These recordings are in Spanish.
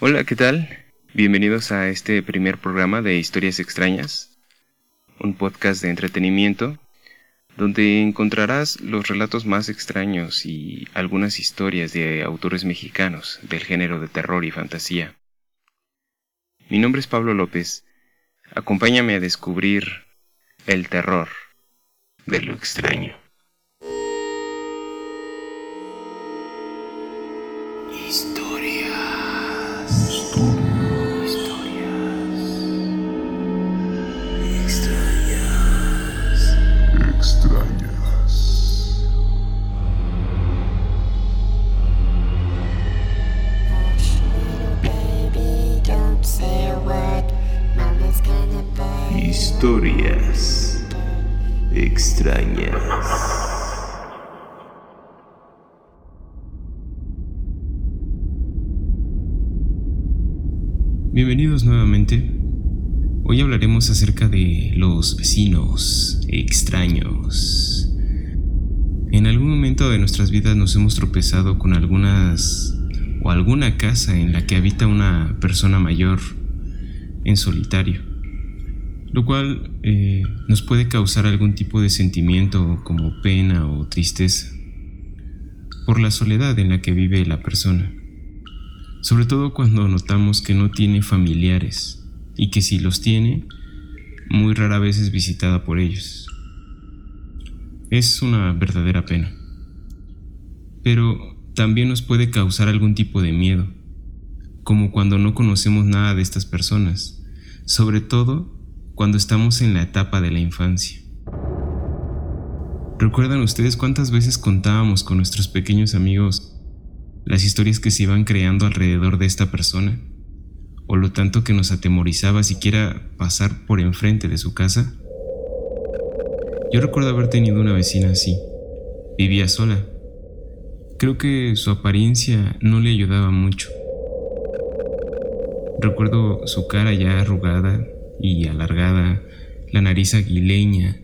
Hola, ¿qué tal? Bienvenidos a este primer programa de Historias Extrañas, un podcast de entretenimiento donde encontrarás los relatos más extraños y algunas historias de autores mexicanos del género de terror y fantasía. Mi nombre es Pablo López. Acompáñame a descubrir el terror de lo extraño. Historias extrañas. Bienvenidos nuevamente. Hoy hablaremos acerca de los vecinos extraños. En algún momento de nuestras vidas nos hemos tropezado con algunas o alguna casa en la que habita una persona mayor en solitario lo cual eh, nos puede causar algún tipo de sentimiento como pena o tristeza por la soledad en la que vive la persona, sobre todo cuando notamos que no tiene familiares y que si los tiene, muy rara vez es visitada por ellos. Es una verdadera pena. Pero también nos puede causar algún tipo de miedo, como cuando no conocemos nada de estas personas, sobre todo cuando estamos en la etapa de la infancia. ¿Recuerdan ustedes cuántas veces contábamos con nuestros pequeños amigos las historias que se iban creando alrededor de esta persona? ¿O lo tanto que nos atemorizaba siquiera pasar por enfrente de su casa? Yo recuerdo haber tenido una vecina así. Vivía sola. Creo que su apariencia no le ayudaba mucho. Recuerdo su cara ya arrugada, y alargada, la nariz aguileña,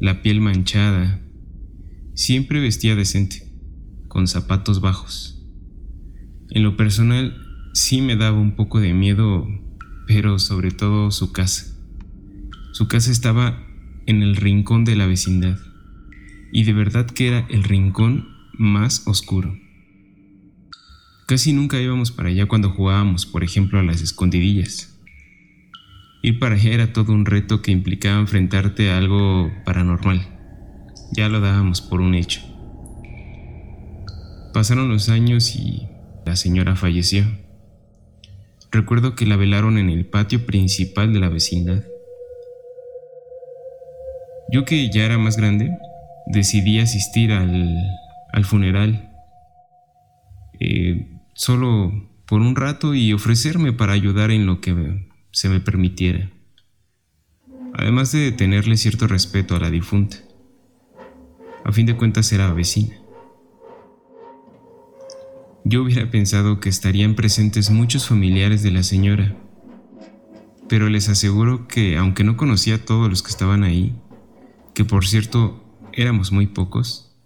la piel manchada. Siempre vestía decente, con zapatos bajos. En lo personal, sí me daba un poco de miedo, pero sobre todo su casa. Su casa estaba en el rincón de la vecindad, y de verdad que era el rincón más oscuro. Casi nunca íbamos para allá cuando jugábamos, por ejemplo, a las escondidillas. Ir para allá era todo un reto que implicaba enfrentarte a algo paranormal. Ya lo dábamos por un hecho. Pasaron los años y la señora falleció. Recuerdo que la velaron en el patio principal de la vecindad. Yo que ya era más grande, decidí asistir al, funeral. Eh, solo por un rato y ofrecerme para ayudar en lo que se me permitiera, además de tenerle cierto respeto a la difunta. A fin de cuentas era vecina. Yo hubiera pensado que estarían presentes muchos familiares de la señora, pero les aseguro que aunque no conocía a todos los que estaban ahí, que por cierto éramos muy pocos,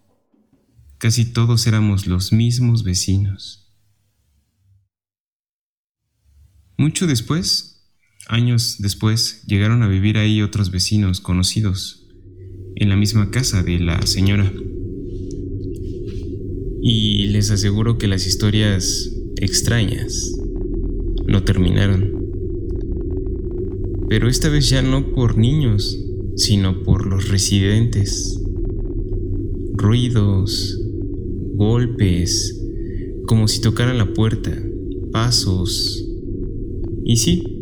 casi todos éramos los mismos vecinos. Mucho después, Años después llegaron a vivir ahí otros vecinos conocidos, en la misma casa de la señora. Y les aseguro que las historias extrañas no terminaron. Pero esta vez ya no por niños, sino por los residentes. Ruidos, golpes, como si tocaran la puerta, pasos. Y sí,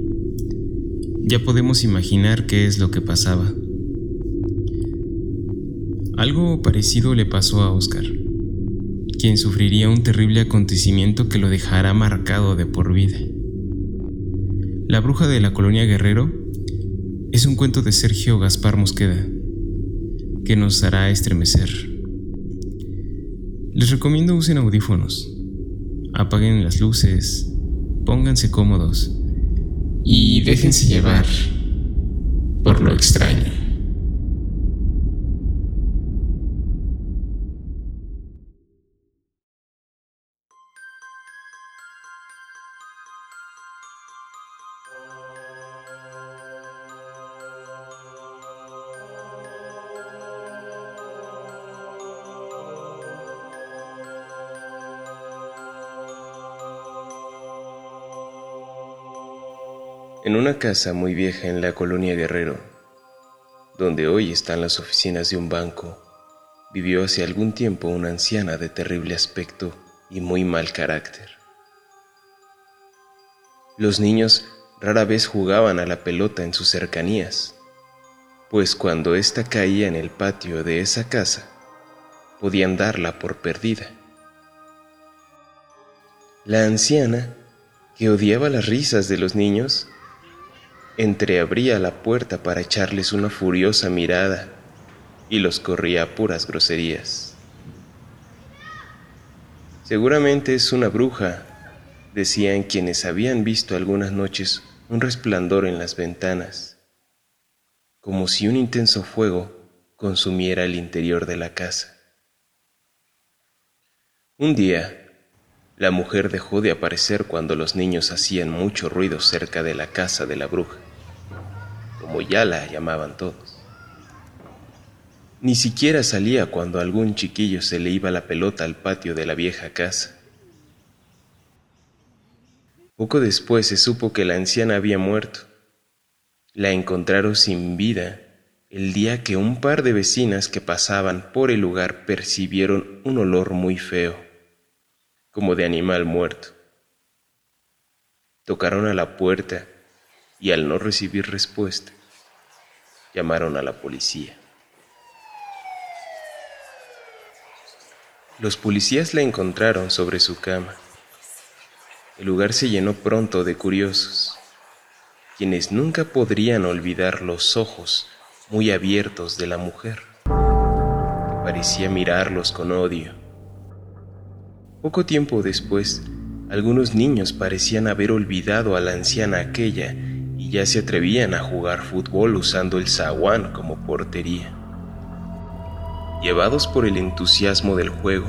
ya podemos imaginar qué es lo que pasaba. Algo parecido le pasó a Oscar, quien sufriría un terrible acontecimiento que lo dejará marcado de por vida. La bruja de la colonia Guerrero es un cuento de Sergio Gaspar Mosqueda que nos hará estremecer. Les recomiendo usen audífonos, apaguen las luces, pónganse cómodos y déjense llevar por lo extraño. En una casa muy vieja en la colonia Guerrero, donde hoy están las oficinas de un banco, vivió hace algún tiempo una anciana de terrible aspecto y muy mal carácter. Los niños rara vez jugaban a la pelota en sus cercanías, pues cuando ésta caía en el patio de esa casa, podían darla por perdida. La anciana, que odiaba las risas de los niños, entreabría la puerta para echarles una furiosa mirada y los corría a puras groserías. Seguramente es una bruja, decían quienes habían visto algunas noches un resplandor en las ventanas, como si un intenso fuego consumiera el interior de la casa. Un día, la mujer dejó de aparecer cuando los niños hacían mucho ruido cerca de la casa de la bruja como ya la llamaban todos. Ni siquiera salía cuando algún chiquillo se le iba la pelota al patio de la vieja casa. Poco después se supo que la anciana había muerto. La encontraron sin vida el día que un par de vecinas que pasaban por el lugar percibieron un olor muy feo, como de animal muerto. Tocaron a la puerta y al no recibir respuesta, llamaron a la policía. Los policías la encontraron sobre su cama. El lugar se llenó pronto de curiosos, quienes nunca podrían olvidar los ojos muy abiertos de la mujer. Parecía mirarlos con odio. Poco tiempo después, algunos niños parecían haber olvidado a la anciana aquella ya se atrevían a jugar fútbol usando el zaguán como portería. Llevados por el entusiasmo del juego,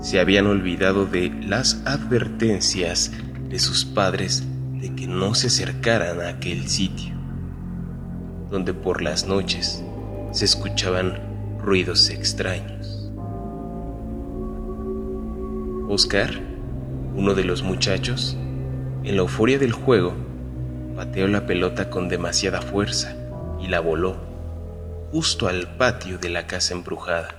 se habían olvidado de las advertencias de sus padres de que no se acercaran a aquel sitio, donde por las noches se escuchaban ruidos extraños. Oscar, uno de los muchachos, en la euforia del juego, Pateó la pelota con demasiada fuerza y la voló justo al patio de la casa embrujada.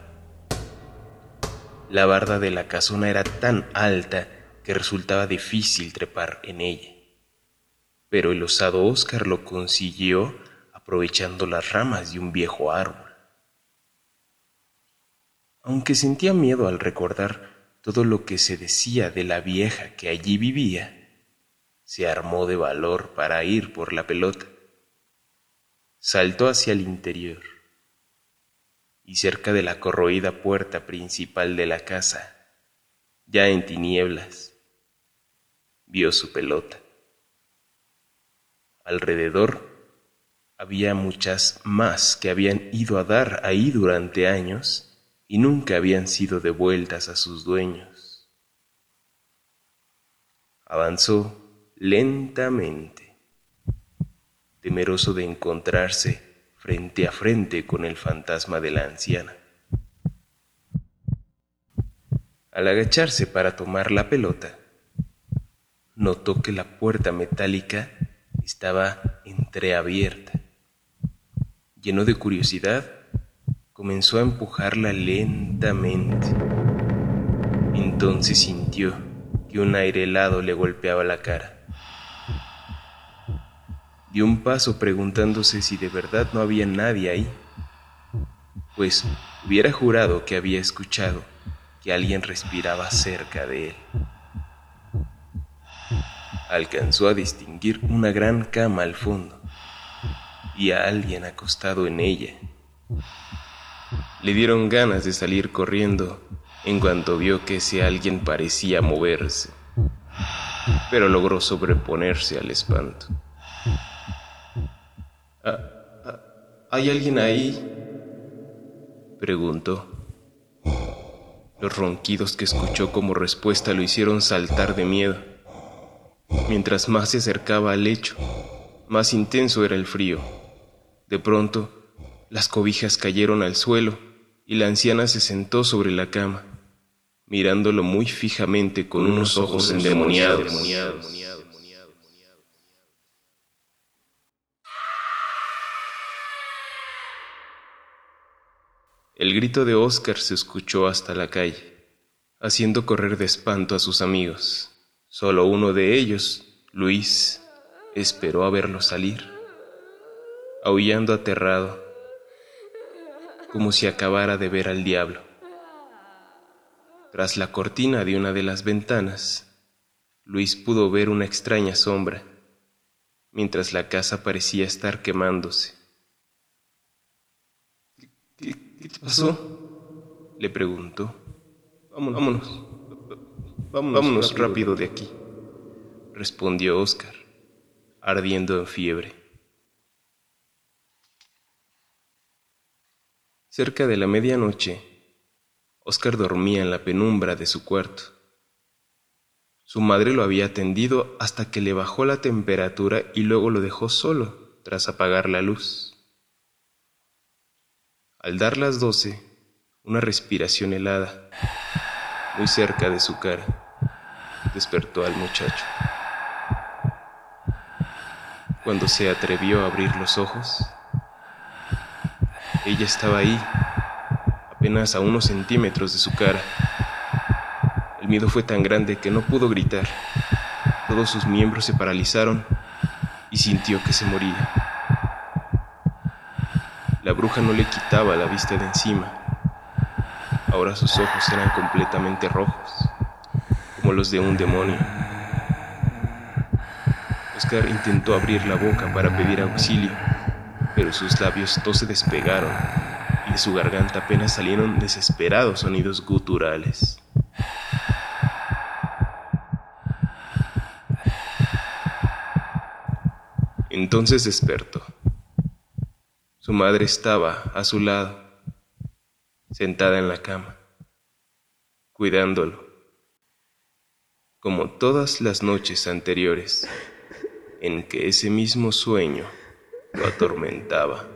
La barda de la casona era tan alta que resultaba difícil trepar en ella. Pero el osado Oscar lo consiguió aprovechando las ramas de un viejo árbol. Aunque sentía miedo al recordar todo lo que se decía de la vieja que allí vivía, se armó de valor para ir por la pelota. Saltó hacia el interior y cerca de la corroída puerta principal de la casa, ya en tinieblas, vio su pelota. Alrededor había muchas más que habían ido a dar ahí durante años y nunca habían sido devueltas a sus dueños. Avanzó lentamente, temeroso de encontrarse frente a frente con el fantasma de la anciana. Al agacharse para tomar la pelota, notó que la puerta metálica estaba entreabierta. Lleno de curiosidad, comenzó a empujarla lentamente. Entonces sintió que un aire helado le golpeaba la cara. Dio un paso preguntándose si de verdad no había nadie ahí, pues hubiera jurado que había escuchado que alguien respiraba cerca de él. Alcanzó a distinguir una gran cama al fondo y a alguien acostado en ella. Le dieron ganas de salir corriendo en cuanto vio que ese alguien parecía moverse, pero logró sobreponerse al espanto. Ah, ah, ¿Hay alguien ahí? Preguntó. Los ronquidos que escuchó como respuesta lo hicieron saltar de miedo. Mientras más se acercaba al lecho, más intenso era el frío. De pronto, las cobijas cayeron al suelo y la anciana se sentó sobre la cama, mirándolo muy fijamente con unos ojos endemoniados. El grito de Oscar se escuchó hasta la calle, haciendo correr de espanto a sus amigos. Solo uno de ellos, Luis, esperó a verlo salir, aullando aterrado, como si acabara de ver al diablo. Tras la cortina de una de las ventanas, Luis pudo ver una extraña sombra, mientras la casa parecía estar quemándose. ¿Qué, te pasó? le preguntó. Vámonos, vámonos, vámonos, rápido de aquí, respondió Oscar, ardiendo en fiebre. Cerca de la medianoche, Oscar dormía en la penumbra de su cuarto. Su madre lo había atendido hasta que le bajó la temperatura y luego lo dejó solo tras apagar la luz. Al dar las doce, una respiración helada, muy cerca de su cara, despertó al muchacho. Cuando se atrevió a abrir los ojos, ella estaba ahí, apenas a unos centímetros de su cara. El miedo fue tan grande que no pudo gritar. Todos sus miembros se paralizaron y sintió que se moría. La bruja no le quitaba la vista de encima. Ahora sus ojos eran completamente rojos, como los de un demonio. Oscar intentó abrir la boca para pedir auxilio pero sus labios no se despegaron y de su garganta apenas salieron desesperados sonidos guturales. Entonces despertó. Su madre estaba a su lado, sentada en la cama, cuidándolo, como todas las noches anteriores en que ese mismo sueño lo atormentaba.